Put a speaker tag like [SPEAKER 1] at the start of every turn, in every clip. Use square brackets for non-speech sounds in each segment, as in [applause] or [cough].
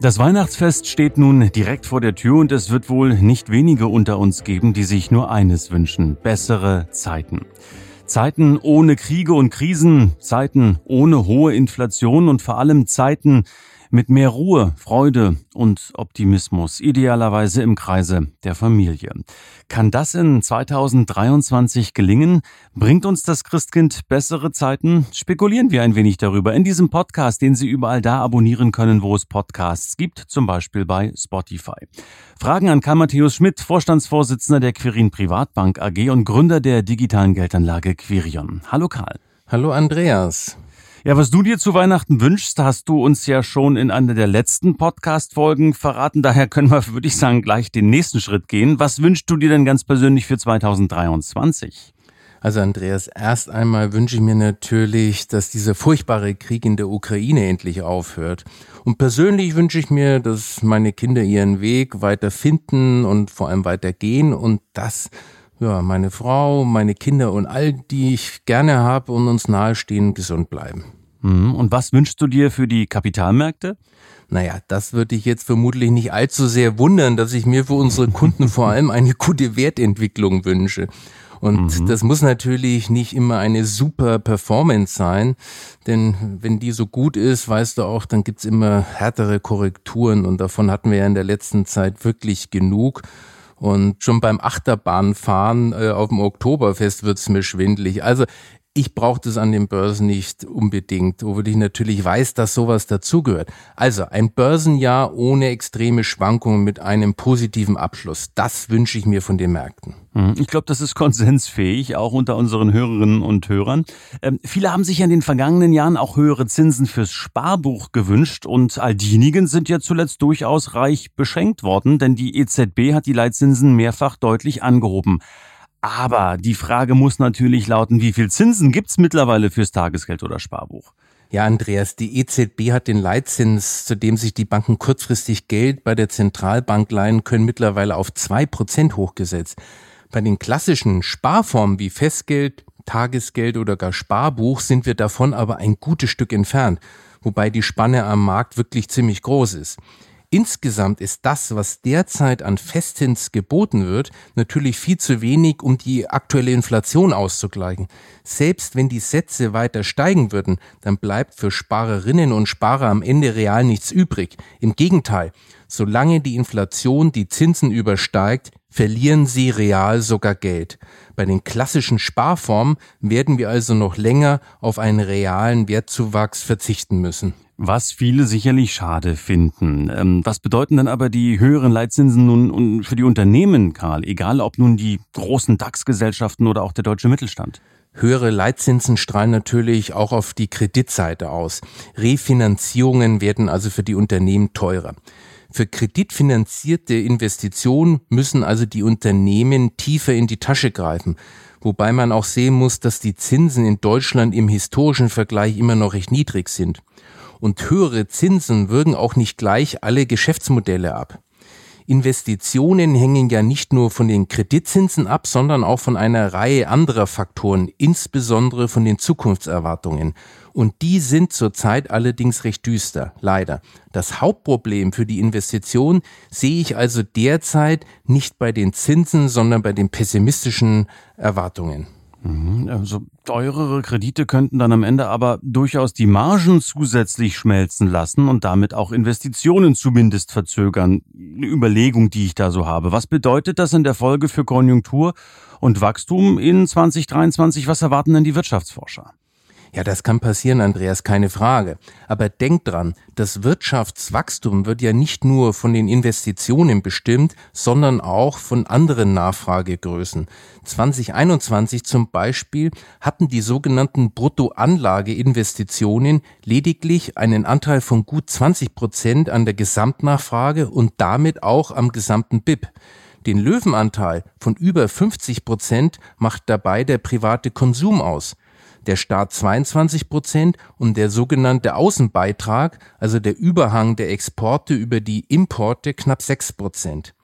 [SPEAKER 1] Das Weihnachtsfest steht nun direkt vor der Tür und es wird wohl nicht wenige unter uns geben, die sich nur eines wünschen, bessere Zeiten. Zeiten ohne Kriege und Krisen, Zeiten ohne hohe Inflation und vor allem Zeiten, mit mehr Ruhe, Freude und Optimismus, idealerweise im Kreise der Familie. Kann das in 2023 gelingen? Bringt uns das Christkind bessere Zeiten? Spekulieren wir ein wenig darüber in diesem Podcast, den Sie überall da abonnieren können, wo es Podcasts gibt, zum Beispiel bei Spotify. Fragen an Karl Matthäus Schmidt, Vorstandsvorsitzender der Quirin Privatbank AG und Gründer der digitalen Geldanlage Quirion. Hallo Karl.
[SPEAKER 2] Hallo Andreas.
[SPEAKER 1] Ja, was du dir zu Weihnachten wünschst, hast du uns ja schon in einer der letzten Podcast-Folgen verraten. Daher können wir, würde ich sagen, gleich den nächsten Schritt gehen. Was wünschst du dir denn ganz persönlich für 2023?
[SPEAKER 2] Also Andreas, erst einmal wünsche ich mir natürlich, dass dieser furchtbare Krieg in der Ukraine endlich aufhört. Und persönlich wünsche ich mir, dass meine Kinder ihren Weg weiter finden und vor allem weiter gehen und dass ja, meine Frau, meine Kinder und all die ich gerne habe und uns nahestehen, gesund bleiben.
[SPEAKER 1] Mhm. Und was wünschst du dir für die Kapitalmärkte?
[SPEAKER 2] Naja, das würde ich jetzt vermutlich nicht allzu sehr wundern, dass ich mir für unsere Kunden vor allem eine [laughs] gute Wertentwicklung wünsche. Und mhm. das muss natürlich nicht immer eine super Performance sein, denn wenn die so gut ist, weißt du auch, dann gibt's immer härtere Korrekturen und davon hatten wir ja in der letzten Zeit wirklich genug. Und schon beim Achterbahnfahren äh, auf dem Oktoberfest wird's mir schwindlig. Also ich brauche das an den Börsen nicht unbedingt, obwohl ich natürlich weiß, dass sowas dazugehört. Also ein Börsenjahr ohne extreme Schwankungen mit einem positiven Abschluss. Das wünsche ich mir von den Märkten.
[SPEAKER 1] Mhm. Ich glaube, das ist konsensfähig, auch unter unseren Hörerinnen und Hörern. Ähm, viele haben sich in den vergangenen Jahren auch höhere Zinsen fürs Sparbuch gewünscht und all diejenigen sind ja zuletzt durchaus reich beschenkt worden, denn die EZB hat die Leitzinsen mehrfach deutlich angehoben. Aber die Frage muss natürlich lauten, wie viel Zinsen gibt's mittlerweile fürs Tagesgeld oder Sparbuch?
[SPEAKER 2] Ja, Andreas, die EZB hat den Leitzins, zu dem sich die Banken kurzfristig Geld bei der Zentralbank leihen können, mittlerweile auf zwei Prozent hochgesetzt. Bei den klassischen Sparformen wie Festgeld, Tagesgeld oder gar Sparbuch sind wir davon aber ein gutes Stück entfernt, wobei die Spanne am Markt wirklich ziemlich groß ist. Insgesamt ist das, was derzeit an Festzins geboten wird, natürlich viel zu wenig, um die aktuelle Inflation auszugleichen. Selbst wenn die Sätze weiter steigen würden, dann bleibt für Sparerinnen und Sparer am Ende real nichts übrig. Im Gegenteil, solange die Inflation die Zinsen übersteigt, verlieren sie real sogar Geld. Bei den klassischen Sparformen werden wir also noch länger auf einen realen Wertzuwachs verzichten müssen.
[SPEAKER 1] Was viele sicherlich schade finden. Ähm, was bedeuten dann aber die höheren Leitzinsen nun für die Unternehmen, Karl? Egal ob nun die großen DAX-Gesellschaften oder auch der deutsche Mittelstand.
[SPEAKER 2] Höhere Leitzinsen strahlen natürlich auch auf die Kreditseite aus. Refinanzierungen werden also für die Unternehmen teurer. Für kreditfinanzierte Investitionen müssen also die Unternehmen tiefer in die Tasche greifen. Wobei man auch sehen muss, dass die Zinsen in Deutschland im historischen Vergleich immer noch recht niedrig sind. Und höhere Zinsen wirken auch nicht gleich alle Geschäftsmodelle ab. Investitionen hängen ja nicht nur von den Kreditzinsen ab, sondern auch von einer Reihe anderer Faktoren, insbesondere von den Zukunftserwartungen. Und die sind zurzeit allerdings recht düster, leider. Das Hauptproblem für die Investition sehe ich also derzeit nicht bei den Zinsen, sondern bei den pessimistischen Erwartungen.
[SPEAKER 1] Mhm, also teurere Kredite könnten dann am Ende aber durchaus die Margen zusätzlich schmelzen lassen und damit auch Investitionen zumindest verzögern. Eine Überlegung, die ich da so habe. Was bedeutet das in der Folge für Konjunktur und Wachstum in 2023? Was erwarten denn die Wirtschaftsforscher?
[SPEAKER 2] Ja, das kann passieren, Andreas, keine Frage. Aber denk dran, das Wirtschaftswachstum wird ja nicht nur von den Investitionen bestimmt, sondern auch von anderen Nachfragegrößen. 2021 zum Beispiel hatten die sogenannten Bruttoanlageinvestitionen lediglich einen Anteil von gut 20 Prozent an der Gesamtnachfrage und damit auch am gesamten BIP. Den Löwenanteil von über 50 Prozent macht dabei der private Konsum aus. Der Staat 22 Prozent und der sogenannte Außenbeitrag, also der Überhang der Exporte über die Importe, knapp 6 Prozent.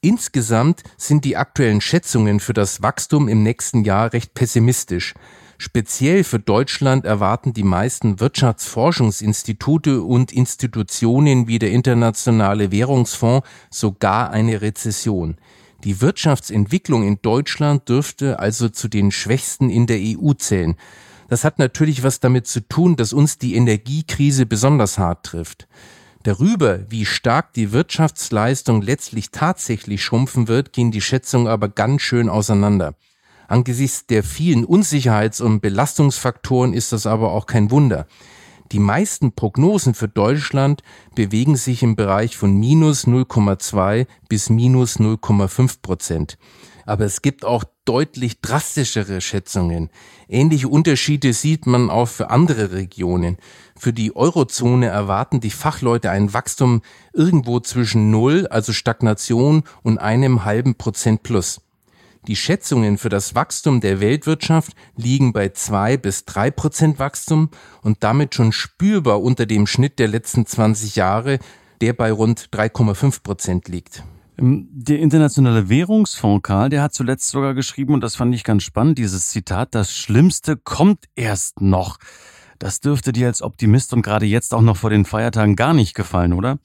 [SPEAKER 2] Insgesamt sind die aktuellen Schätzungen für das Wachstum im nächsten Jahr recht pessimistisch. Speziell für Deutschland erwarten die meisten Wirtschaftsforschungsinstitute und Institutionen wie der Internationale Währungsfonds sogar eine Rezession. Die Wirtschaftsentwicklung in Deutschland dürfte also zu den schwächsten in der EU zählen. Das hat natürlich was damit zu tun, dass uns die Energiekrise besonders hart trifft. Darüber, wie stark die Wirtschaftsleistung letztlich tatsächlich schrumpfen wird, gehen die Schätzungen aber ganz schön auseinander. Angesichts der vielen Unsicherheits- und Belastungsfaktoren ist das aber auch kein Wunder. Die meisten Prognosen für Deutschland bewegen sich im Bereich von minus 0,2 bis minus 0,5 Prozent. Aber es gibt auch deutlich drastischere Schätzungen. Ähnliche Unterschiede sieht man auch für andere Regionen. Für die Eurozone erwarten die Fachleute ein Wachstum irgendwo zwischen Null, also Stagnation, und einem halben Prozent plus. Die Schätzungen für das Wachstum der Weltwirtschaft liegen bei zwei bis drei Prozent Wachstum und damit schon spürbar unter dem Schnitt der letzten 20 Jahre, der bei rund 3,5 Prozent liegt.
[SPEAKER 1] Ähm, der Internationale Währungsfonds, Karl, der hat zuletzt sogar geschrieben, und das fand ich ganz spannend, dieses Zitat, das Schlimmste kommt erst noch. Das dürfte dir als Optimist und gerade jetzt auch noch vor den Feiertagen gar nicht gefallen, oder?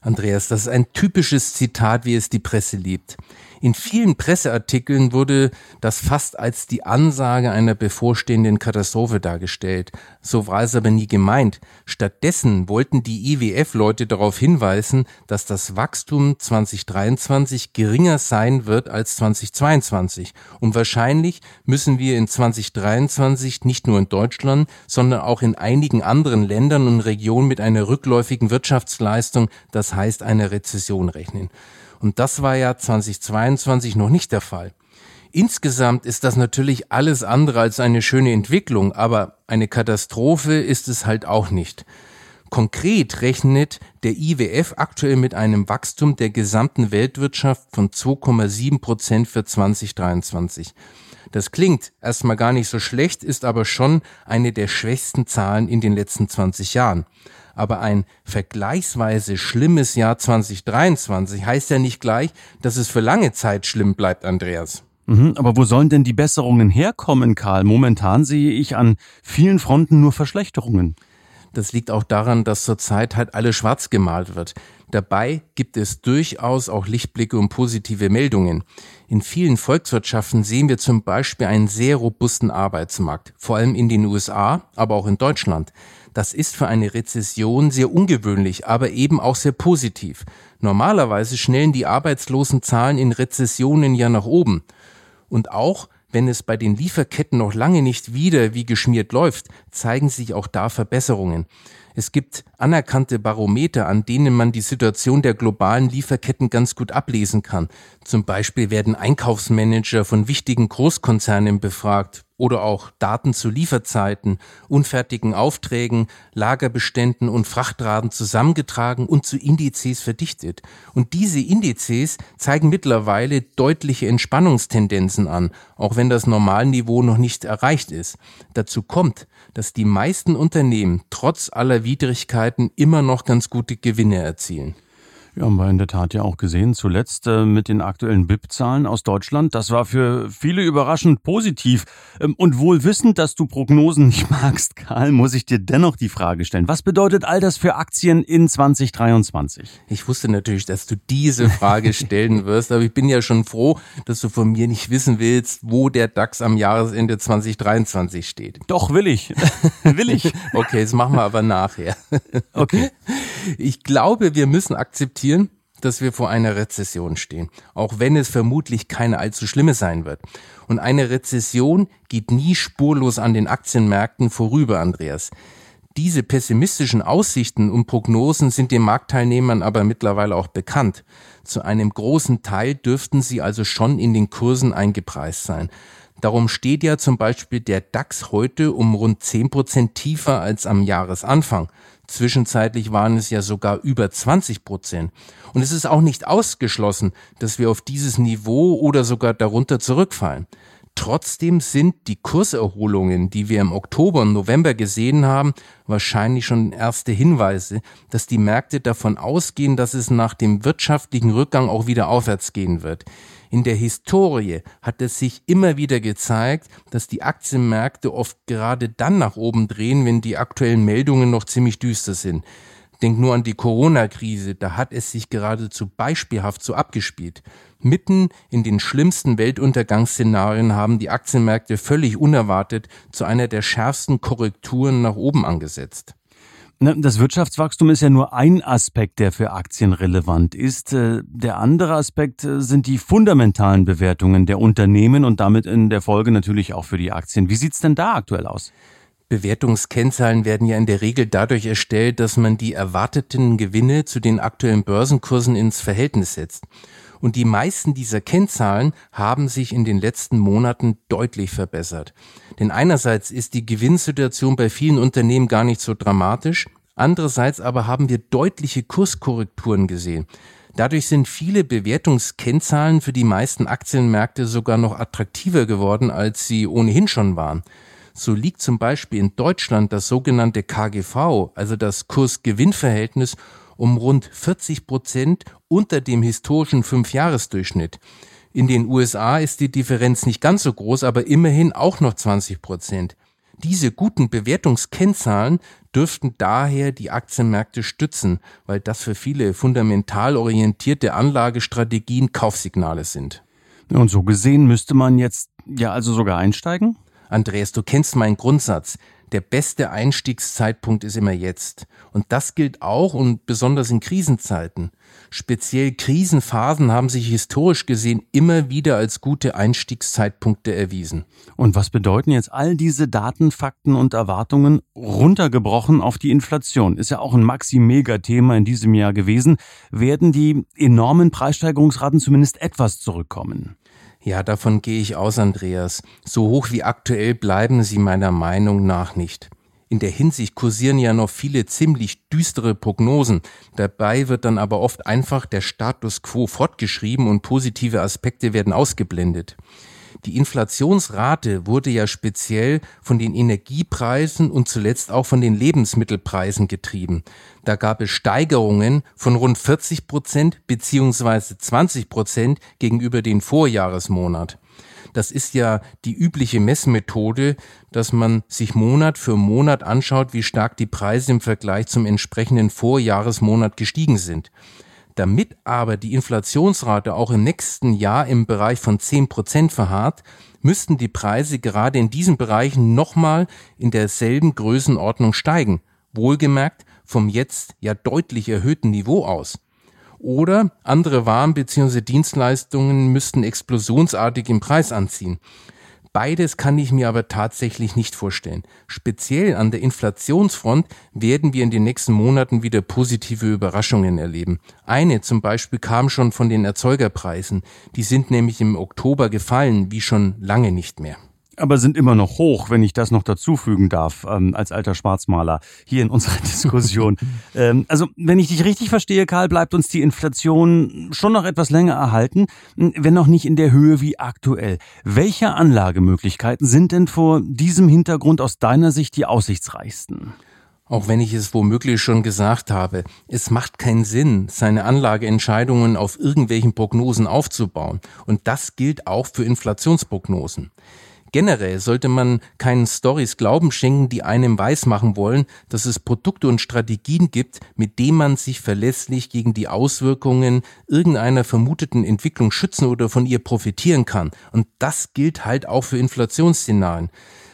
[SPEAKER 2] Andreas, das ist ein typisches Zitat, wie es die Presse liebt. In vielen Presseartikeln wurde das fast als die Ansage einer bevorstehenden Katastrophe dargestellt. So war es aber nie gemeint. Stattdessen wollten die IWF-Leute darauf hinweisen, dass das Wachstum 2023 geringer sein wird als 2022. Und wahrscheinlich müssen wir in 2023 nicht nur in Deutschland, sondern auch in einigen anderen Ländern und Regionen mit einer rückläufigen Wirtschaftsleistung, das heißt einer Rezession rechnen. Und das war ja 2022 noch nicht der Fall. Insgesamt ist das natürlich alles andere als eine schöne Entwicklung, aber eine Katastrophe ist es halt auch nicht. Konkret rechnet der IWF aktuell mit einem Wachstum der gesamten Weltwirtschaft von 2,7 Prozent für 2023. Das klingt erstmal gar nicht so schlecht, ist aber schon eine der schwächsten Zahlen in den letzten 20 Jahren. Aber ein vergleichsweise schlimmes Jahr 2023 heißt ja nicht gleich, dass es für lange Zeit schlimm bleibt, Andreas.
[SPEAKER 1] Mhm, aber wo sollen denn die Besserungen herkommen, Karl? Momentan sehe ich an vielen Fronten nur Verschlechterungen.
[SPEAKER 2] Das liegt auch daran, dass zurzeit halt alles schwarz gemalt wird. Dabei gibt es durchaus auch Lichtblicke und positive Meldungen. In vielen Volkswirtschaften sehen wir zum Beispiel einen sehr robusten Arbeitsmarkt, vor allem in den USA, aber auch in Deutschland. Das ist für eine Rezession sehr ungewöhnlich, aber eben auch sehr positiv. Normalerweise schnellen die Arbeitslosenzahlen in Rezessionen ja nach oben. Und auch wenn es bei den Lieferketten noch lange nicht wieder wie geschmiert läuft, zeigen sich auch da Verbesserungen. Es gibt anerkannte Barometer, an denen man die Situation der globalen Lieferketten ganz gut ablesen kann. Zum Beispiel werden Einkaufsmanager von wichtigen Großkonzernen befragt oder auch Daten zu Lieferzeiten, unfertigen Aufträgen, Lagerbeständen und Frachtraten zusammengetragen und zu Indizes verdichtet. Und diese Indizes zeigen mittlerweile deutliche Entspannungstendenzen an, auch wenn das Normalniveau noch nicht erreicht ist. Dazu kommt, dass die meisten Unternehmen trotz aller Widrigkeiten immer noch ganz gute Gewinne erzielen.
[SPEAKER 1] Ja, haben wir in der Tat ja auch gesehen, zuletzt äh, mit den aktuellen BIP-Zahlen aus Deutschland. Das war für viele überraschend positiv. Ähm, und wohl wissend, dass du Prognosen nicht [laughs] magst, Karl, muss ich dir dennoch die Frage stellen. Was bedeutet all das für Aktien in 2023?
[SPEAKER 2] Ich wusste natürlich, dass du diese Frage stellen [laughs] wirst, aber ich bin ja schon froh, dass du von mir nicht wissen willst, wo der DAX am Jahresende 2023 steht.
[SPEAKER 1] Doch, will ich. [laughs] will ich.
[SPEAKER 2] okay, das machen wir aber nachher.
[SPEAKER 1] okay.
[SPEAKER 2] Ich glaube, wir müssen akzeptieren, akzeptieren, dass wir vor einer Rezession stehen, auch wenn es vermutlich keine allzu schlimme sein wird. Und eine Rezession geht nie spurlos an den Aktienmärkten vorüber, Andreas. Diese pessimistischen Aussichten und Prognosen sind den Marktteilnehmern aber mittlerweile auch bekannt. Zu einem großen Teil dürften sie also schon in den Kursen eingepreist sein. Darum steht ja zum Beispiel der DAX heute um rund 10 Prozent tiefer als am Jahresanfang. Zwischenzeitlich waren es ja sogar über 20 Prozent. Und es ist auch nicht ausgeschlossen, dass wir auf dieses Niveau oder sogar darunter zurückfallen. Trotzdem sind die Kurserholungen, die wir im Oktober und November gesehen haben, wahrscheinlich schon erste Hinweise, dass die Märkte davon ausgehen, dass es nach dem wirtschaftlichen Rückgang auch wieder aufwärts gehen wird. In der Historie hat es sich immer wieder gezeigt, dass die Aktienmärkte oft gerade dann nach oben drehen, wenn die aktuellen Meldungen noch ziemlich düster sind. Denk nur an die Corona-Krise, da hat es sich geradezu beispielhaft so abgespielt. Mitten in den schlimmsten Weltuntergangsszenarien haben die Aktienmärkte völlig unerwartet zu einer der schärfsten Korrekturen nach oben angesetzt.
[SPEAKER 1] Das Wirtschaftswachstum ist ja nur ein Aspekt, der für Aktien relevant ist. Äh, der andere Aspekt äh, sind die fundamentalen Bewertungen der Unternehmen und damit in der Folge natürlich auch für die Aktien. Wie sieht's denn da aktuell aus?
[SPEAKER 2] Bewertungskennzahlen werden ja in der Regel dadurch erstellt, dass man die erwarteten Gewinne zu den aktuellen Börsenkursen ins Verhältnis setzt. Und die meisten dieser Kennzahlen haben sich in den letzten Monaten deutlich verbessert. Denn einerseits ist die Gewinnsituation bei vielen Unternehmen gar nicht so dramatisch, andererseits aber haben wir deutliche Kurskorrekturen gesehen. Dadurch sind viele Bewertungskennzahlen für die meisten Aktienmärkte sogar noch attraktiver geworden, als sie ohnehin schon waren. So liegt zum Beispiel in Deutschland das sogenannte KGV, also das Kurs-Gewinn-Verhältnis, um rund 40 Prozent unter dem historischen Fünfjahresdurchschnitt. In den USA ist die Differenz nicht ganz so groß, aber immerhin auch noch 20 Prozent. Diese guten Bewertungskennzahlen dürften daher die Aktienmärkte stützen, weil das für viele fundamental orientierte Anlagestrategien Kaufsignale sind.
[SPEAKER 1] Und so gesehen müsste man jetzt ja also sogar einsteigen?
[SPEAKER 2] Andreas, du kennst meinen Grundsatz der beste Einstiegszeitpunkt ist immer jetzt. Und das gilt auch und besonders in Krisenzeiten. Speziell Krisenphasen haben sich historisch gesehen immer wieder als gute Einstiegszeitpunkte erwiesen.
[SPEAKER 1] Und was bedeuten jetzt all diese Daten, Fakten und Erwartungen runtergebrochen auf die Inflation? Ist ja auch ein Maxi-Mega-Thema in diesem Jahr gewesen. Werden die enormen Preissteigerungsraten zumindest etwas zurückkommen?
[SPEAKER 2] Ja, davon gehe ich aus, Andreas. So hoch wie aktuell bleiben sie meiner Meinung nach nicht. In der Hinsicht kursieren ja noch viele ziemlich düstere Prognosen. Dabei wird dann aber oft einfach der Status quo fortgeschrieben und positive Aspekte werden ausgeblendet. Die Inflationsrate wurde ja speziell von den Energiepreisen und zuletzt auch von den Lebensmittelpreisen getrieben. Da gab es Steigerungen von rund 40 Prozent beziehungsweise 20 Prozent gegenüber den Vorjahresmonat. Das ist ja die übliche Messmethode, dass man sich Monat für Monat anschaut, wie stark die Preise im Vergleich zum entsprechenden Vorjahresmonat gestiegen sind. Damit aber die Inflationsrate auch im nächsten Jahr im Bereich von 10 Prozent verharrt, müssten die Preise gerade in diesen Bereichen nochmal in derselben Größenordnung steigen. Wohlgemerkt vom jetzt ja deutlich erhöhten Niveau aus. Oder andere Waren bzw. Dienstleistungen müssten explosionsartig im Preis anziehen. Beides kann ich mir aber tatsächlich nicht vorstellen. Speziell an der Inflationsfront werden wir in den nächsten Monaten wieder positive Überraschungen erleben. Eine zum Beispiel kam schon von den Erzeugerpreisen. Die sind nämlich im Oktober gefallen, wie schon lange nicht mehr
[SPEAKER 1] aber sind immer noch hoch, wenn ich das noch dazufügen darf, ähm, als alter Schwarzmaler hier in unserer [laughs] Diskussion. ähm, also, wenn ich dich richtig verstehe, Karl, bleibt uns die Inflation schon noch etwas länger erhalten, wenn noch nicht in der Höhe wie aktuell. Welche Anlagemöglichkeiten sind denn vor diesem Hintergrund aus deiner Sicht die aussichtsreichsten?
[SPEAKER 2] Auch wenn ich es womöglich schon gesagt habe, es macht keinen Sinn, seine Anlageentscheidungen auf irgendwelchen Prognosen aufzubauen. Und das gilt auch für Inflationsprognosen. Generell sollte man keinen Stories Glauben schenken, die einem weismachen wollen, dass es Produkte und Strategien gibt, mit denen man sich verlässlich gegen die Auswirkungen irgendeiner vermuteten Entwicklung schützen oder von ihr profitieren kann. Und das gilt halt auch für Inflationsszenarien.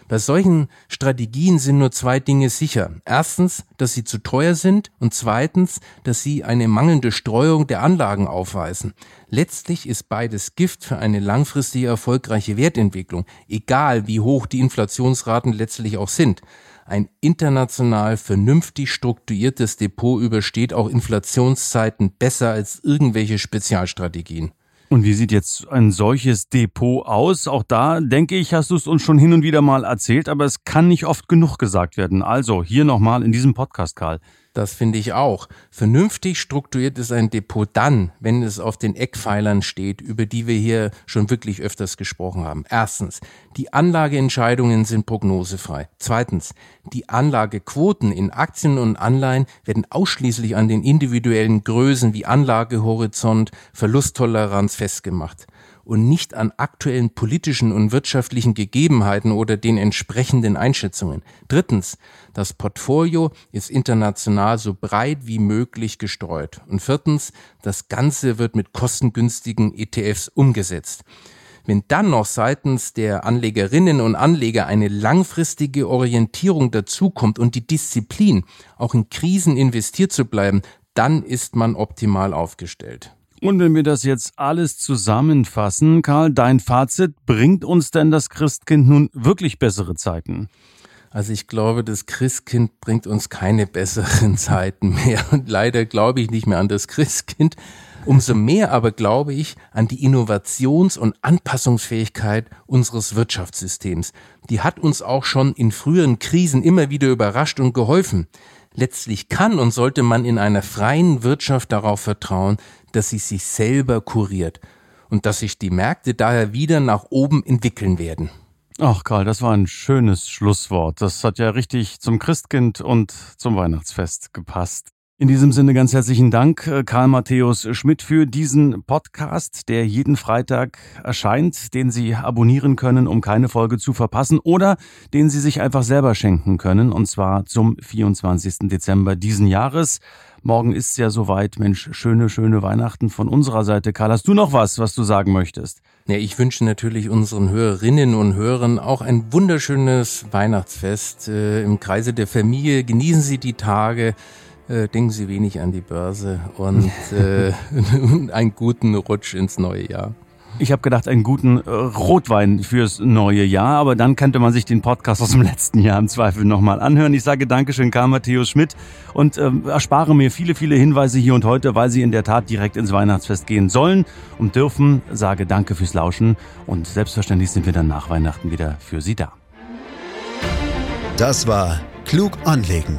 [SPEAKER 2] Bei solchen Strategien sind nur zwei Dinge sicher. Erstens, dass sie zu teuer sind und zweitens, dass sie eine mangelnde Streuung der Anlagen aufweisen. Letztlich ist beides Gift für eine langfristig erfolgreiche Wertentwicklung, egal wie hoch die Inflationsraten letztlich auch sind. Ein international vernünftig strukturiertes Depot übersteht auch Inflationszeiten besser als irgendwelche Spezialstrategien.
[SPEAKER 1] Und wie sieht jetzt ein solches Depot aus? Auch da, denke ich, hast du es uns schon hin und wieder mal erzählt, aber es kann nicht oft genug gesagt werden. Also hier nochmal in diesem Podcast, Karl.
[SPEAKER 2] Das finde ich auch. Vernünftig strukturiert ist ein Depot dann, wenn es auf den Eckpfeilern steht, über die wir hier schon wirklich öfters gesprochen haben. Erstens, die Anlageentscheidungen sind prognosefrei. Zweitens, die Anlagequoten in Aktien und Anleihen werden ausschließlich an den individuellen Größen wie Anlagehorizont, Verlusttoleranz festgemacht und nicht an aktuellen politischen und wirtschaftlichen Gegebenheiten oder den entsprechenden Einschätzungen. Drittens, das Portfolio ist international so breit wie möglich gestreut. Und viertens, das Ganze wird mit kostengünstigen ETFs umgesetzt. Wenn dann noch seitens der Anlegerinnen und Anleger eine langfristige Orientierung dazukommt und die Disziplin, auch in Krisen investiert zu bleiben, dann ist man optimal aufgestellt.
[SPEAKER 1] Und wenn wir das jetzt alles zusammenfassen, Karl, dein Fazit, bringt uns denn das Christkind nun wirklich bessere Zeiten?
[SPEAKER 2] Also ich glaube, das Christkind bringt uns keine besseren [laughs] Zeiten mehr. Und leider glaube ich nicht mehr an das Christkind. Umso mehr aber glaube ich an die Innovations- und Anpassungsfähigkeit unseres Wirtschaftssystems. Die hat uns auch schon in früheren Krisen immer wieder überrascht und geholfen. Letztlich kann und sollte man in einer freien Wirtschaft darauf vertrauen, dass sie sich selber kuriert und dass sich die Märkte daher wieder nach oben entwickeln werden.
[SPEAKER 1] Ach Karl, das war ein schönes Schlusswort. Das hat ja richtig zum Christkind und zum Weihnachtsfest gepasst. In diesem Sinne ganz herzlichen Dank, äh, Karl Matthäus Schmidt, für diesen Podcast, der jeden Freitag erscheint, den Sie abonnieren können, um keine Folge zu verpassen oder den Sie sich einfach selber schenken können, und zwar zum 24. Dezember diesen Jahres. Morgen ist es ja soweit. Mensch, schöne, schöne Weihnachten von unserer Seite. Karl, hast du noch was, was du sagen möchtest?
[SPEAKER 2] Ja, ich wünsche natürlich unseren Hörerinnen und Hörern auch ein wunderschönes Weihnachtsfest äh, im Kreise der Familie. Genießen Sie die Tage. Äh, denken Sie wenig an die Börse und äh, [laughs] einen guten Rutsch ins neue Jahr.
[SPEAKER 1] Ich habe gedacht, einen guten äh, Rotwein fürs neue Jahr, aber dann könnte man sich den Podcast aus dem [laughs] letzten Jahr im Zweifel nochmal anhören. Ich sage Dankeschön, Karl Matthäus Schmidt und äh, erspare mir viele, viele Hinweise hier und heute, weil Sie in der Tat direkt ins Weihnachtsfest gehen sollen und dürfen. Sage Danke fürs Lauschen und selbstverständlich sind wir dann nach Weihnachten wieder für Sie da.
[SPEAKER 3] Das war Klug anlegen.